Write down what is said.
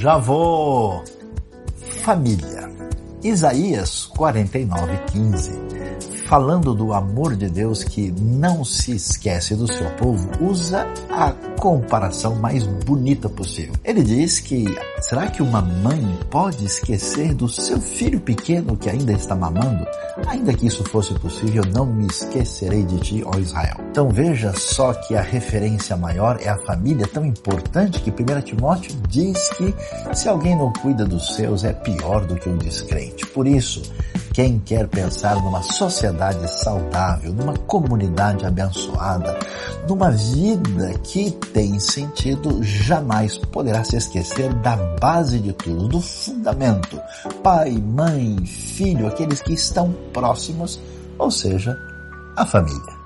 Já vou. Família. Isaías 49, 15 falando do amor de Deus que não se esquece do seu povo, usa a comparação mais bonita possível. Ele diz que será que uma mãe pode esquecer do seu filho pequeno que ainda está mamando? Ainda que isso fosse possível, não me esquecerei de ti, ó Israel. Então veja só que a referência maior é a família, tão importante que 1 Timóteo diz que se alguém não cuida dos seus é pior do que um descrente. Por isso, quem quer pensar numa sociedade saudável, numa comunidade abençoada, numa vida que tem sentido, jamais poderá se esquecer da base de tudo, do fundamento. Pai, mãe, filho, aqueles que estão próximos, ou seja, a família.